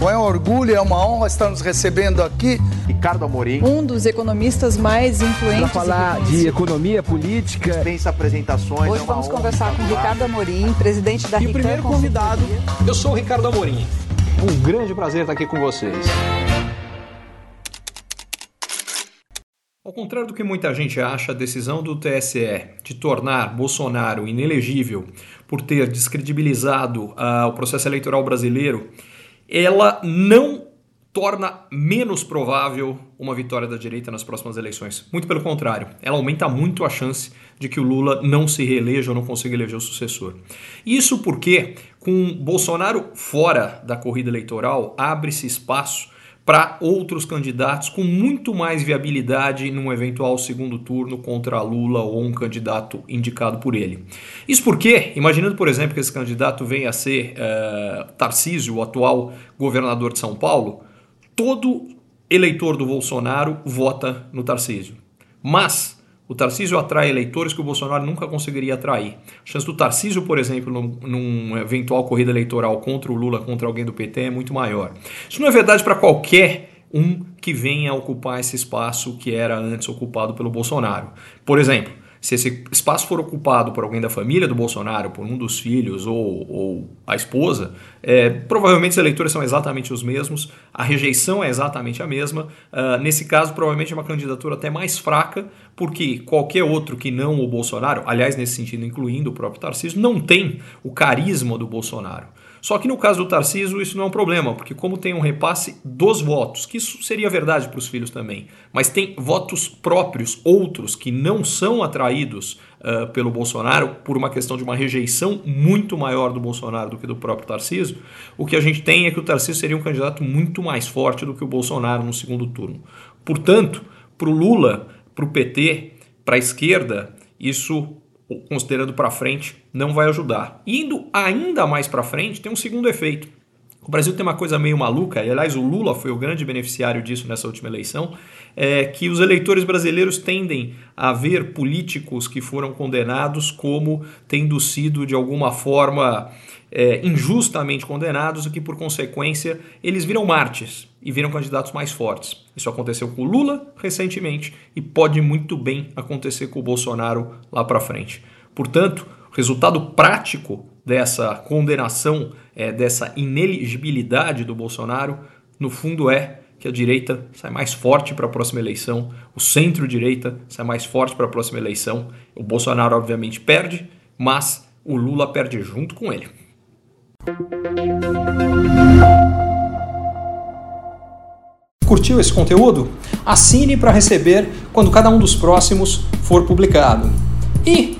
Bom, é um orgulho, é uma honra estar nos recebendo aqui. Ricardo Amorim. Um dos economistas mais influentes. Para falar de economia política. Dispensa apresentações. Hoje é vamos conversar com Ricardo Amorim, presidente da E o primeiro convidado, eu sou o Ricardo Amorim. Um grande prazer estar aqui com vocês. Ao contrário do que muita gente acha, a decisão do TSE de tornar Bolsonaro inelegível por ter descredibilizado uh, o processo eleitoral brasileiro ela não torna menos provável uma vitória da direita nas próximas eleições. Muito pelo contrário, ela aumenta muito a chance de que o Lula não se reeleja ou não consiga eleger o sucessor. Isso porque, com Bolsonaro fora da corrida eleitoral, abre-se espaço para outros candidatos com muito mais viabilidade num eventual segundo turno contra Lula ou um candidato indicado por ele. Isso porque, imaginando, por exemplo, que esse candidato venha a ser uh, Tarcísio, o atual governador de São Paulo, todo eleitor do Bolsonaro vota no Tarcísio. Mas o Tarcísio atrai eleitores que o Bolsonaro nunca conseguiria atrair. A chance do Tarcísio, por exemplo, num, num, eventual corrida eleitoral contra o Lula, contra alguém do PT, é muito maior. Isso não é verdade para qualquer um que venha ocupar esse espaço que era antes ocupado pelo Bolsonaro. Por exemplo, se esse espaço for ocupado por alguém da família do Bolsonaro, por um dos filhos ou, ou a esposa, é, provavelmente os eleitores são exatamente os mesmos, a rejeição é exatamente a mesma. Uh, nesse caso, provavelmente é uma candidatura até mais fraca, porque qualquer outro que não o Bolsonaro, aliás, nesse sentido, incluindo o próprio Tarcísio, não tem o carisma do Bolsonaro. Só que no caso do Tarcísio isso não é um problema, porque como tem um repasse dos votos, que isso seria verdade para os filhos também, mas tem votos próprios, outros, que não são atraídos uh, pelo Bolsonaro por uma questão de uma rejeição muito maior do Bolsonaro do que do próprio Tarcísio, o que a gente tem é que o Tarcísio seria um candidato muito mais forte do que o Bolsonaro no segundo turno. Portanto, para o Lula, para o PT, para a esquerda, isso considerando para frente, não vai ajudar. Indo ainda mais para frente, tem um segundo efeito. O Brasil tem uma coisa meio maluca, e aliás o Lula foi o grande beneficiário disso nessa última eleição, é que os eleitores brasileiros tendem a ver políticos que foram condenados como tendo sido de alguma forma é, injustamente condenados e que por consequência eles viram mártires e viram candidatos mais fortes. Isso aconteceu com o Lula recentemente e pode muito bem acontecer com o Bolsonaro lá para frente. Portanto, o resultado prático dessa condenação, é, dessa ineligibilidade do Bolsonaro, no fundo é que a direita sai mais forte para a próxima eleição, o centro-direita sai mais forte para a próxima eleição. O Bolsonaro, obviamente, perde, mas o Lula perde junto com ele. Curtiu esse conteúdo? Assine para receber quando cada um dos próximos for publicado. E